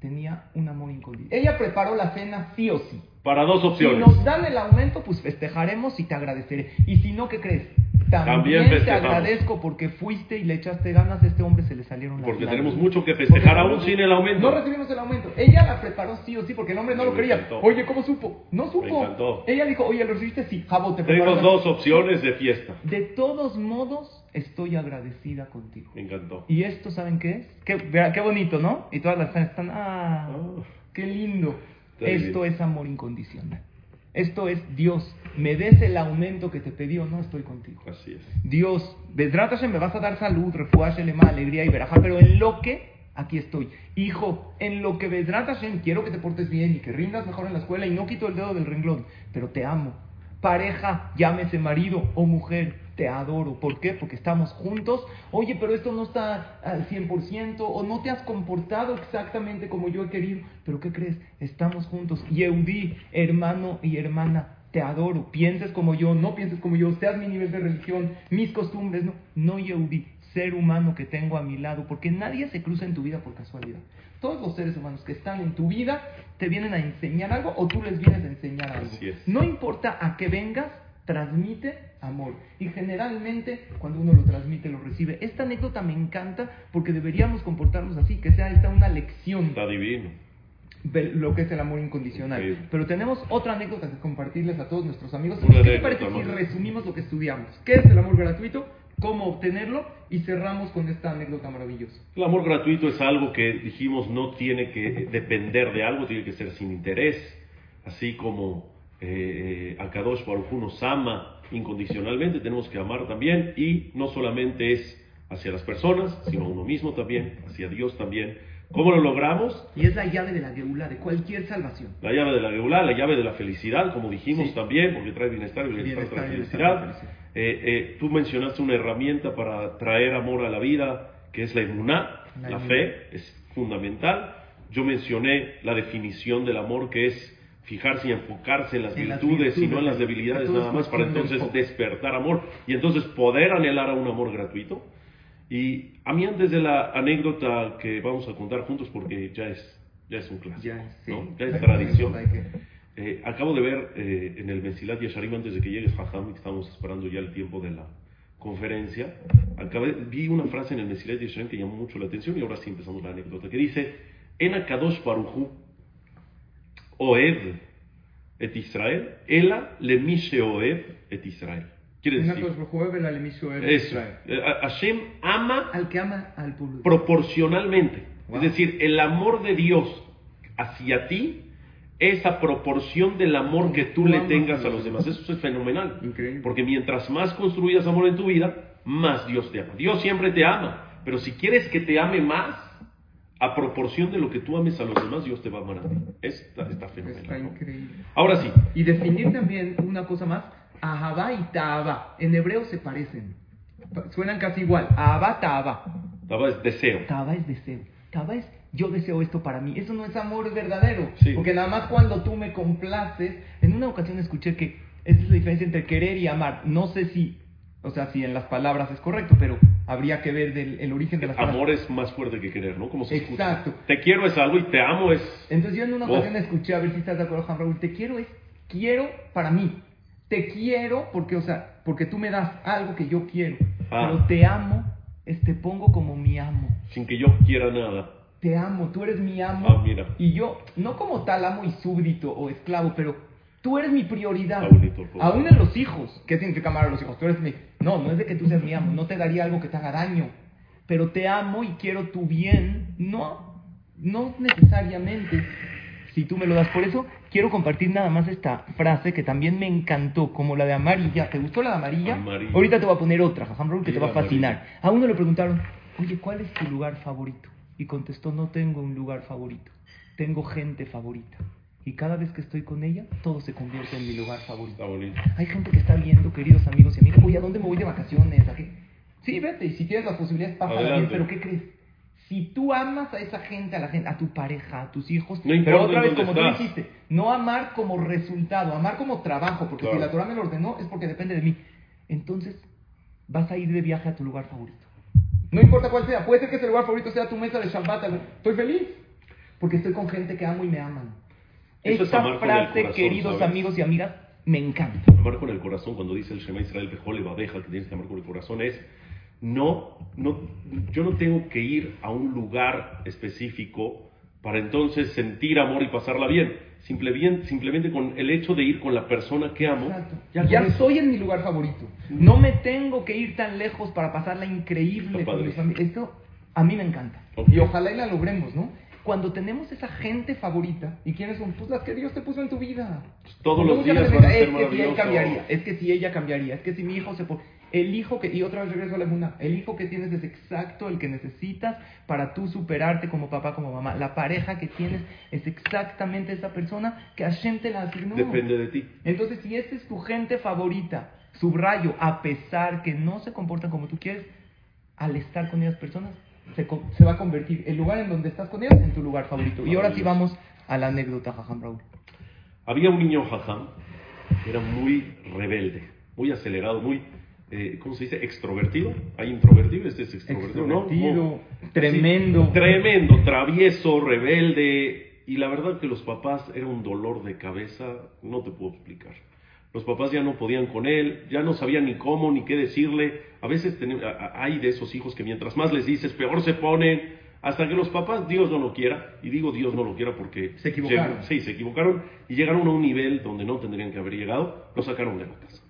tenía un amor incondicional. Ella preparó la cena sí o sí. Para dos Si opciones. nos dan el aumento, pues festejaremos y te agradeceré. Y si no, ¿qué crees? También, También te agradezco porque fuiste y le echaste ganas. A este hombre se le salieron las Porque tenemos mucho que festejar Porque aún sin el aumento. No recibimos el aumento. Ella la preparó sí o sí porque el hombre no Me lo creía. encantó. Oye, ¿cómo supo? No Me supo. encantó. Ella dijo, oye, ¿lo recibiste? Sí. Jabo, te la- dos opciones de fiesta. De todos modos, estoy agradecida contigo. Me encantó. ¿Y esto saben qué es? Qué, qué bonito, ¿no? Y todas las están, están, ah, Ah. qué lindo. Esto es amor incondicional. Esto es Dios. Me des el aumento que te pedí o no estoy contigo. Así es. Dios, Hashem, me vas a dar salud, lema, alegría y verajá, pero en lo que, aquí estoy. Hijo, en lo que Hashem, quiero que te portes bien y que rindas mejor en la escuela y no quito el dedo del renglón, pero te amo. Pareja, llámese marido o mujer, te adoro. ¿Por qué? Porque estamos juntos. Oye, pero esto no está al 100% o no te has comportado exactamente como yo he querido. ¿Pero qué crees? Estamos juntos. Yehudí, hermano y hermana, te adoro. Pienses como yo, no pienses como yo, seas mi nivel de religión, mis costumbres. No, no Yehudí, ser humano que tengo a mi lado. Porque nadie se cruza en tu vida por casualidad. Todos los seres humanos que están en tu vida te vienen a enseñar algo o tú les vienes a enseñar algo. Así es. No importa a qué vengas, transmite amor. Y generalmente cuando uno lo transmite, lo recibe. Esta anécdota me encanta porque deberíamos comportarnos así, que sea esta una lección Está divino. de lo que es el amor incondicional. Pero tenemos otra anécdota que compartirles a todos nuestros amigos. Una ¿Qué te parece si resumimos lo que estudiamos? ¿Qué es el amor gratuito? ¿Cómo obtenerlo? Y cerramos con esta anécdota maravillosa. El amor gratuito es algo que dijimos no tiene que depender de algo, tiene que ser sin interés, así como eh, Akadosh Baruj nos ama incondicionalmente, tenemos que amar también y no solamente es hacia las personas, sino a uno mismo también, hacia Dios también. ¿Cómo lo logramos? Y es la llave de la geula, de cualquier salvación. La llave de la Geulah, la llave de la felicidad, como dijimos Sí. también, porque trae bienestar y bienestar, Bienestar, trae felicidad. felicidad. Eh, eh, tú mencionaste una herramienta para traer amor a la vida, que es la emuná, La fe, es fundamental. Yo mencioné la definición del amor, que es fijarse y enfocarse en las, En las virtudes, y virtudes, no en las debilidades nada más, para entonces despertar amor y entonces poder anhelar a un amor gratuito. Y a mí antes de la anécdota que vamos a contar juntos, porque ya es, ya es un clásico, Ya, sí. ¿no? ya es tradición. Eh, acabo de ver eh, en el Mesilat Yasharim, antes de que llegues, Jajam, que estamos esperando ya el tiempo de la conferencia, acabé, vi una frase en el Mesilat Yasharim que llamó mucho la atención y ahora sí empezamos la anécdota, que dice, En Akadosh Baruchu, Oed et Israel, Ela le mishe Oed et Israel. Quiere decir, eso, eh, Hashem ama Al que ama al pueblo. proporcionalmente. Wow. Es decir, el amor de Dios hacia ti es a proporción del amor que tú le tengas a los los demás. Eso es fenomenal. Increíble. Porque mientras más construyas amor en tu vida, más Dios te ama. Dios siempre te ama. Pero si quieres que te ame más, a proporción de lo que tú ames a los demás, Dios te va a amar a ti. Está, está Está fenomenal. ¿no? increíble. Ahora sí, Y definir también una cosa más, Ahabá y Tahabá. En hebreo se parecen. Pa- Suenan casi igual. Ahabá, Tahabá. estaba es deseo. Tahabá es deseo. Tahabá es yo deseo esto para mí. Eso no es amor verdadero. Sí. Porque nada más cuando tú me complaces. En una ocasión escuché que esa es la diferencia entre querer y amar. No sé si, o sea, si en las palabras es correcto, pero habría que ver del, el origen de las palabras. Amor es más fuerte que querer, ¿no? Como se escucha. Exacto. Te quiero es algo y te amo es... Entonces yo en una Oh. ocasión escuché, a ver si estás de acuerdo, Juan Raúl, te quiero es, quiero para mí. Te quiero porque, o sea, porque tú me das algo que yo quiero. Ah. Pero te amo, es, te pongo como mi amo. Sin que yo quiera nada. Te amo, tú eres mi amo. Ah, mira. Y yo, no como tal amo y súbdito o esclavo, pero tú eres mi prioridad. Aún en los hijos. ¿Qué significa amar a los hijos? Tú eres mi... No, no es de que tú seas mi amo. No te daría algo que te haga daño. Pero te amo y quiero tu bien. No, no necesariamente si tú me lo das. Por eso quiero compartir nada más esta frase que también me encantó, como la de amarilla. ¿Te gustó la de amarilla? Amarilla. Ahorita te voy a poner otra, Jajam Raúl, que te va a fascinar. A uno le preguntaron, oye, ¿cuál es tu lugar favorito? Y contestó, no tengo un lugar favorito, tengo gente favorita. Y cada vez que estoy con ella, todo se convierte en mi lugar favorito. Hay gente que está viendo, queridos amigos y amigas, oye, ¿a dónde me voy de vacaciones? ¿A qué? Sí, vete, y si tienes las posibilidades, pásala bien, pero ¿qué crees? Si tú amas a esa gente, a la gente, a tu pareja, a tus hijos, No pero otra vez, como tú estás. dijiste, no amar como resultado, amar como trabajo, porque Claro. si la Torah me lo ordenó es porque depende de mí. Entonces, vas a ir de viaje a tu lugar favorito. No importa cuál sea, puede ser que ese lugar favorito sea tu mesa de Shabbat. Estoy feliz, porque estoy con gente que amo y me aman. Eso es Esta el frase, corazón, queridos ¿sabes? amigos y amigas, me encanta. Amar con el corazón, cuando dice el Shema Israel, Bejole Babeja, que tienes que amar con el corazón, es no, no, yo no tengo que ir a un lugar específico para entonces sentir amor y pasarla bien. Simple bien simplemente con el hecho de ir con la persona que amo. Exacto. ya estoy en mi lugar favorito. No me tengo que ir tan lejos para pasarla increíble con mis. Esto a mí me encanta. Ok. Y ojalá y la logremos, ¿no? Cuando tenemos esa gente favorita, ¿y quiénes son? Pues las que Dios te puso en tu vida. Todos Porque los días van a ser Es que si él cambiaría, es que si ella cambiaría, es que si mi hijo se pone... El hijo que, y otra vez regreso a la luna, el hijo que tienes es exacto el que necesitas para tú superarte como papá, como mamá. La pareja que tienes es exactamente esa persona que Hashem te la asignó. Depende de ti. Entonces, si esta es tu gente favorita, subrayo, a pesar que no se comportan como tú quieres, al estar con esas personas, se, va a convertir el lugar en donde estás con ellas en tu lugar favorito. Y ahora sí vamos a la anécdota, Jajam Raúl. Había un niño jajam que era muy rebelde, muy acelerado, muy, eh, ¿cómo se dice? Extrovertido. ¿Hay introvertido? Este es extrovertido, ¿no? Tremendo. Sí, tremendo, travieso, rebelde. Y la verdad que los papás era un dolor de cabeza, no te puedo explicar. Los papás ya no podían con él, ya no sabían ni cómo ni qué decirle. A veces a- hay de esos hijos que mientras más les dices, peor se ponen. Hasta que los papás, Dios no lo quiera, y digo Dios no lo quiera porque Se equivocaron. llegó- sí, se equivocaron y llegaron a un nivel donde no tendrían que haber llegado, lo sacaron de la casa.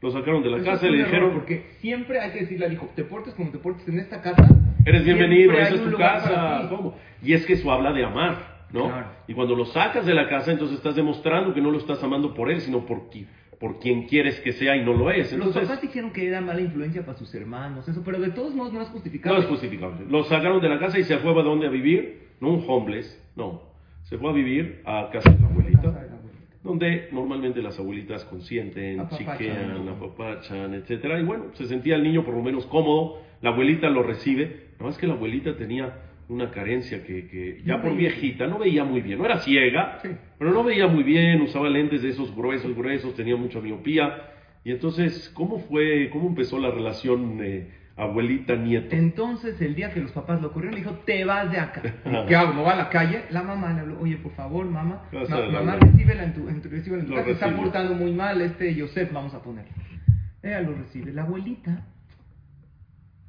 Lo sacaron de la Eso casa y le dijeron, Porque siempre hay que decirle al hijo, te portes como te portes en esta casa. Eres bienvenido, esa es tu casa. ¿Cómo? Y es que eso habla de amar, ¿no? Claro. Y cuando lo sacas de la casa, entonces estás demostrando que no lo estás amando por él, sino por, qui- por quien quieres que sea y no lo es. Los Entonces, papás dijeron que era mala influencia para sus hermanos, eso, pero de todos modos no es justificable. no es justificable. Lo sacaron de la casa y se fue a dónde a vivir, no un homeless, no. Se fue a vivir a casa de la abuelita, Casa de la abuelita. donde normalmente las abuelitas consienten, Apapachan. chiquean, apapachan, etcétera. Y bueno, se sentía el niño por lo menos cómodo, la abuelita lo recibe, nada más que la abuelita tenía una carencia que, que ya No por veía. viejita no veía muy bien, no era ciega, Sí. pero no veía muy bien, usaba lentes de esos gruesos, gruesos, tenía mucha miopía. Y entonces, ¿cómo fue, cómo empezó la relación eh, abuelita, nieto. Entonces, el día que los papás lo corrieron, le dijo, te vas de acá. (laughs) ¿Qué hago? ¿No va a la calle? La mamá le habló, oye, por favor, mamá, ma- mamá, la- recíbela en tu, en tu, recíbela en tu casa. Está portando muy mal este Joseph, vamos a ponerlo. Ella lo recibe. La abuelita,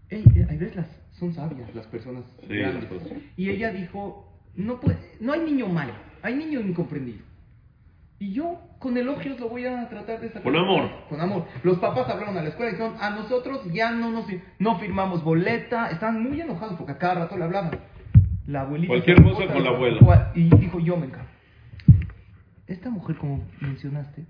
ey, hay veces las, son sabias las personas Sí, grandes. Y ella dijo, no, puede, no hay niño malo, hay niño incomprendido. Y yo con elogios lo voy a tratar de sacar. Con amor. Con amor. Los papás hablaron a la escuela y dijeron, a nosotros ya no nos no firmamos boleta. Estaban muy enojados porque a cada rato le hablaban. La abuelita. Cualquier cosa con la abuela. Y dijo, yo me encargo. Esta mujer, como mencionaste,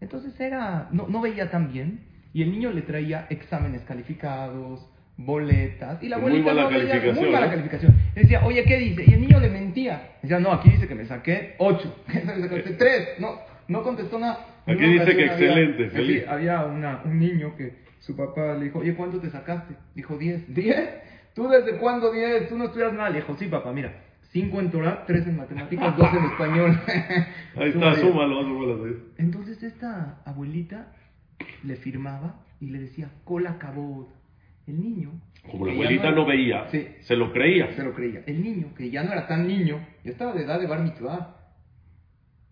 entonces era, no, no veía tan bien. Y el niño le traía exámenes calificados, boletas. Y la Muy abuelita mala no veía- calificación, Muy mala ¿no? calificación. Decía, oye, ¿qué dice? Y el niño le mentía. Decía, no, aquí dice que me saqué 8. (laughs) Tres. No, no contestó nada. Aquí una dice que había- excelente, sí, feliz. había una, un niño que su papá le dijo, oye, ¿cuánto te sacaste? Dijo, 10. ¿10? (laughs) ¿Tú desde cuándo 10? Tú no estudias mal. Le dijo, sí, papá, mira. 5 en Torah, 3 en matemáticas, 2 en español. (laughs) Ahí está, súmalo, súmalo. Entonces esta abuelita le firmaba y le decía, cola cabot. El niño... Como la abuelita era- no veía, Sí, se lo creía. se lo creía. El niño, que ya no era tan niño, ya estaba de edad de bar mitzvah,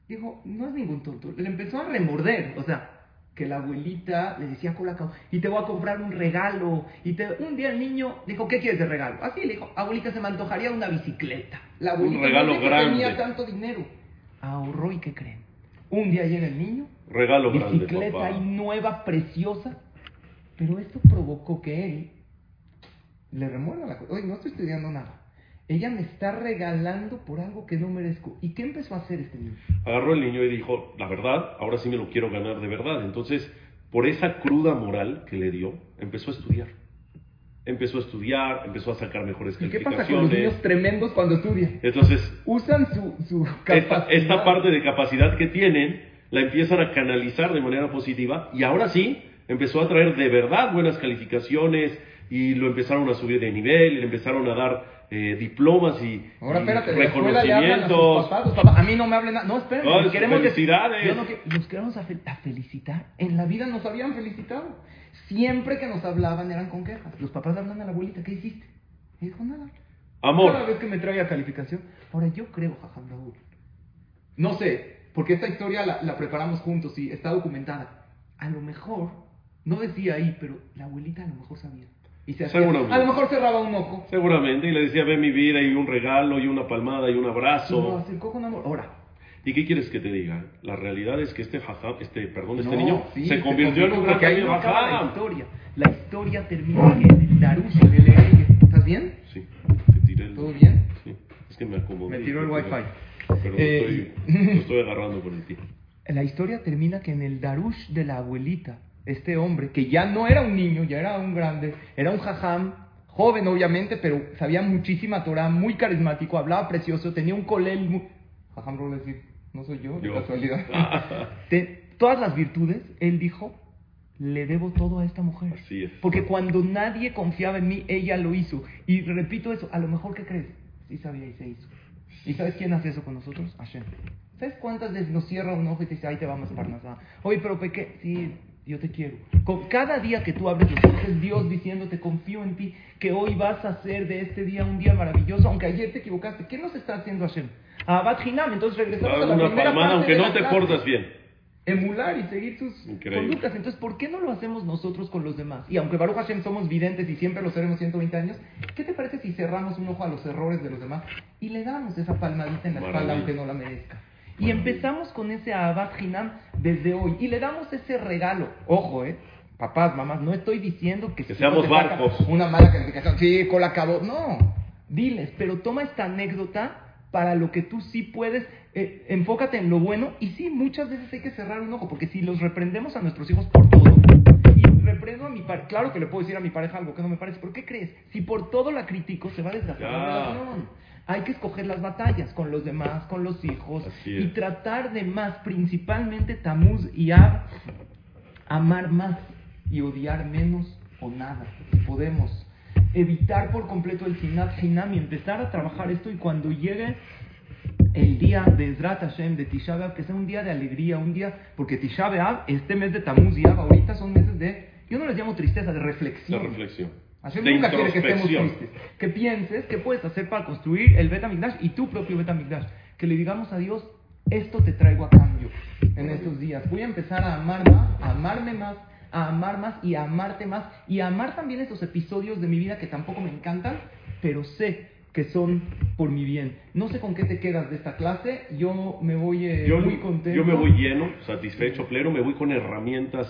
dijo, no es ningún tonto. Le empezó a remorder, o sea, que la abuelita le decía cola cabot, y te voy a comprar un regalo. Y te... un día el niño dijo, ¿qué quieres de regalo? Así le dijo, abuelita, se me antojaría una bicicleta. La abuelita regalo no grande. tenía tanto dinero. Ahorró y ¿qué creen? Un día llega el niño Regalo grande, bicicleta papá. ahí nueva, preciosa. Pero esto provocó que él le remuerda la cosa. Oye, no estoy estudiando nada. Ella me está regalando por algo que no merezco. ¿Y qué empezó a hacer este niño? Agarró el niño y dijo, la verdad, ahora sí me lo quiero ganar de verdad. Entonces, por esa cruda moral que le dio, empezó a estudiar. Empezó a estudiar, empezó a sacar mejores ¿Y qué pasa con los niños tremendos cuando estudian? Entonces, Usan su, su esta, capacidad. esta parte de capacidad que tienen, la empiezan a canalizar de manera positiva y ahora sí, empezó a traer de verdad buenas calificaciones y lo empezaron a subir de nivel y le empezaron a dar eh, diplomas y, Ahora y espérate, a sus reconocimientos. papás, A mí no me hablen nada. No, espérenme. No, queremos de- felicidades. Yo no quiero- los queremos a, fel- a felicitar. En la vida nos habían felicitado. Siempre que nos hablaban eran con quejas. Los papás hablan a la abuelita, ¿qué hiciste? Y dijo nada. Amor. Cada vez que me traía calificación. Ahora yo creo, Jajam Raúl. No sé, porque esta historia la, la preparamos juntos y está documentada. A lo mejor, no decía ahí, pero la abuelita a lo mejor sabía. Y se hacía- a lo mejor cerraba un ojo. Seguramente, y le decía, ve mi vida, y un regalo, y una palmada, y un Lo abrazo. acercó con amor. Ahora, ¿Y qué quieres que te diga? La realidad es que este jajam, este, perdón, este No, niño sí, se convirtió en un gran ahí no acaba la historia. La historia termina en el Darush en el Eregue. ¿Estás bien? Sí, te tiré el... ¿Todo bien? Sí, es que me acomodé. Me tiró el wifi. Pero Eh, lo, estoy, lo estoy agarrando por el pie. (laughs) La historia termina que en el Darush de la abuelita, este hombre, que ya no era un niño, ya era un grande, era un jajam, joven obviamente, pero sabía muchísima Torah, muy carismático, hablaba precioso, tenía un colel muy... Jajam no decir, no soy yo, de casualidad. (laughs) Te- todas las virtudes, él dijo, le debo todo a esta mujer. Así es. Porque cuando nadie confiaba en mí, ella lo hizo. Y repito eso, a lo mejor, ¿qué crees? Sí sabía y se hizo. ¿Y sabes quién hace eso con nosotros? Hashem. ¿Sabes cuántas veces nos cierra un ojo y te dice, ahí te vamos, Parnasá? Oye, pero ¿qué? Sí, yo te quiero. Con cada día que tú abres los ojos, es Dios diciéndote, confío en ti, que hoy vas a hacer de este día un día maravilloso, aunque ayer te equivocaste. ¿Qué nos está haciendo Hashem? Abad Hinam. Entonces regresamos a la una primera palmada, aunque de no te clase portas bien. emular y seguir sus Increíble. conductas. Entonces, ¿por qué no lo hacemos nosotros con los demás? Y aunque Baruch Hashem somos videntes y siempre lo seremos 120 años, ¿qué te parece si cerramos un ojo a los errores de los demás y le damos esa palmadita en la espalda Maravilla. aunque no la merezca? Y empezamos con ese Abad Hinam desde hoy y le damos ese regalo. Ojo, ¿eh? Papás, mamás, no estoy diciendo que, Que si seamos barcos. Una mala calificación, sí, con la acabó. No, diles, pero toma esta anécdota para lo que tú sí puedes, eh, enfócate en lo bueno y sí, muchas veces hay que cerrar un ojo, porque si los reprendemos a nuestros hijos por todo, y reprendo a mi pareja, claro que le puedo decir a mi pareja algo que no me parece, pero ¿qué crees? Si por todo la critico, se va a desgastar la relación. Hay que escoger las batallas con los demás, con los hijos, y tratar de más, principalmente Tamuz y Ab, amar más y odiar menos o nada, si podemos. Evitar por completo el Sinat Hinam y empezar a trabajar esto y cuando llegue el día de Ezrat Hashem, de Tisha B'Av, que sea un día de alegría, un día, porque Tisha B'Av, este mes de Tamuz y Ab, ahorita son meses de, yo no les llamo tristeza, de La reflexión. Hashem De nunca quiere que estemos tristes. Que pienses qué puedes hacer para construir el Betamigdash y tu propio Betamigdash. Que le digamos a Dios, esto te traigo a cambio en estos días. Voy a empezar a amar más, a amarme más, a amar más y a amarte más. Y a amar también esos episodios de mi vida que tampoco me encantan, pero sé que son por mi bien. No sé con qué te quedas de esta clase. Yo me voy eh, Yo, muy contento. yo me voy lleno, satisfecho, pleno, me voy con herramientas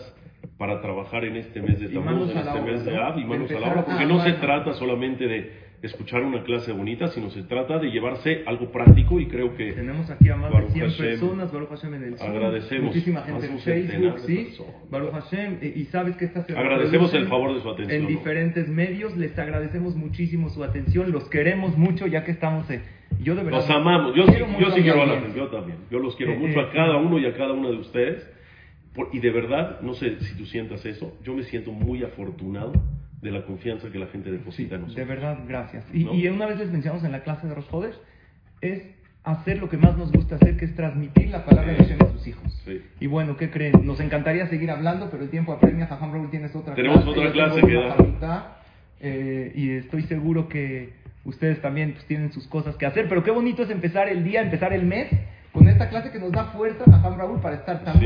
para trabajar en este mes de Tamuz, en este mes de. Av y manos a la obra, porque no se trata solamente de escuchar una clase bonita, sino se trata de llevarse algo práctico y creo que Tenemos aquí a más de Baruch 100 Hashem. personas, Baruch Hashem en el Zoom, Agradecemos. muchísima gente en Facebook, sí. Baruch Hashem, eh, y sabes que estas agradecemos el favor de su atención. en diferentes medios, les agradecemos muchísimo su atención, los queremos mucho ya que estamos, eh, yo de verdad Los amamos, yo, sí- yo sí quiero a la audiencia. yo también, yo los quiero Eh, mucho eh, a cada uno y a cada uno de ustedes, Por- y de verdad, no sé si tú sientas eso, yo me siento muy afortunado de la confianza que la gente deposita en De nosotros. verdad, gracias. Y, ¿No? y una vez les mencionamos en la clase de Rosh Hodesh, es hacer lo que más nos gusta hacer, que es transmitir la palabra de Hashem a sus hijos. Sí. Y bueno, ¿qué creen? Nos encantaría seguir hablando, pero el tiempo apremia. Jajam Raúl tienes otra Tenemos clase. otra clase que dar. facultad, eh, y estoy seguro que ustedes también pues, tienen sus cosas que hacer. Pero qué bonito es empezar el día, empezar el mes, con esta clase que nos da fuerza, Jajam Raúl, para estar tan.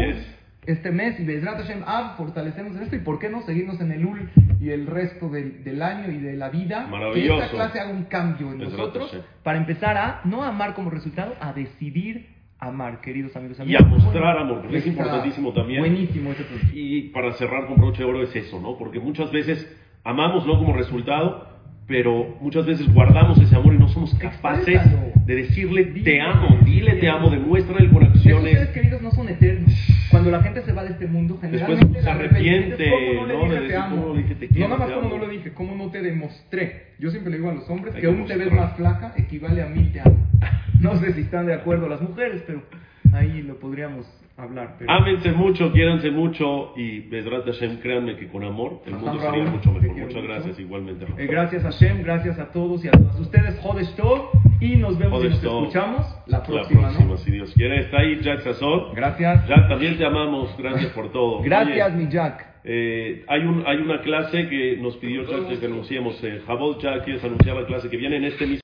Este mes y Bezrat Hashem Av fortalecemos en esto y por qué no seguirnos en el UL y el resto del, del año y de la vida Maravilloso. que esta clase haga un cambio en Bezrat nosotros Hashem. para empezar a no amar como resultado a decidir amar queridos amigos Y amigos a mostrar amor, porque es importantísimo también. buenísimo ese punto Y para cerrar con broche de oro es eso, ¿no? Porque muchas veces amamos no como resultado, pero muchas veces guardamos ese amor y no somos capaces Exprésalo. de decirle te amo, dile te amo, demuéstrale con esos seres acciones. queridos no son eternos cuando la gente se va de este mundo Después generalmente se la arrepiente, ¿cómo no le ¿no? dije te decir, amo? ¿cómo no le dije te no quiero, nada más como no lo dije cómo no te demostré yo siempre le digo a los hombres que un te ves más flaca equivale a mil te amo. (laughs) No sé si están de acuerdo las mujeres pero ahí lo podríamos hablar pero Ámense mucho, quiéranse mucho y Bezrat Hashem, créanme que con amor el mundo Ajá, sería Raúl, mucho mejor. Muchas mucho. gracias igualmente. Eh, gracias a Shem, gracias a todos y a todas ustedes. Jodesh Tov. Y nos vemos y Jodesh nos Tov. escuchamos la próxima, próxima, ¿no? si Dios quiere. Está ahí Jack Sazón. Gracias. Jack, también te amamos. Gracias por todo. Gracias, Oye, mi Jack. eh, hay, un, hay una clase que nos pidió Jack que anunciemos. Eh, Jabot Jack, ¿quieres anunciar la clase que viene en este mismo?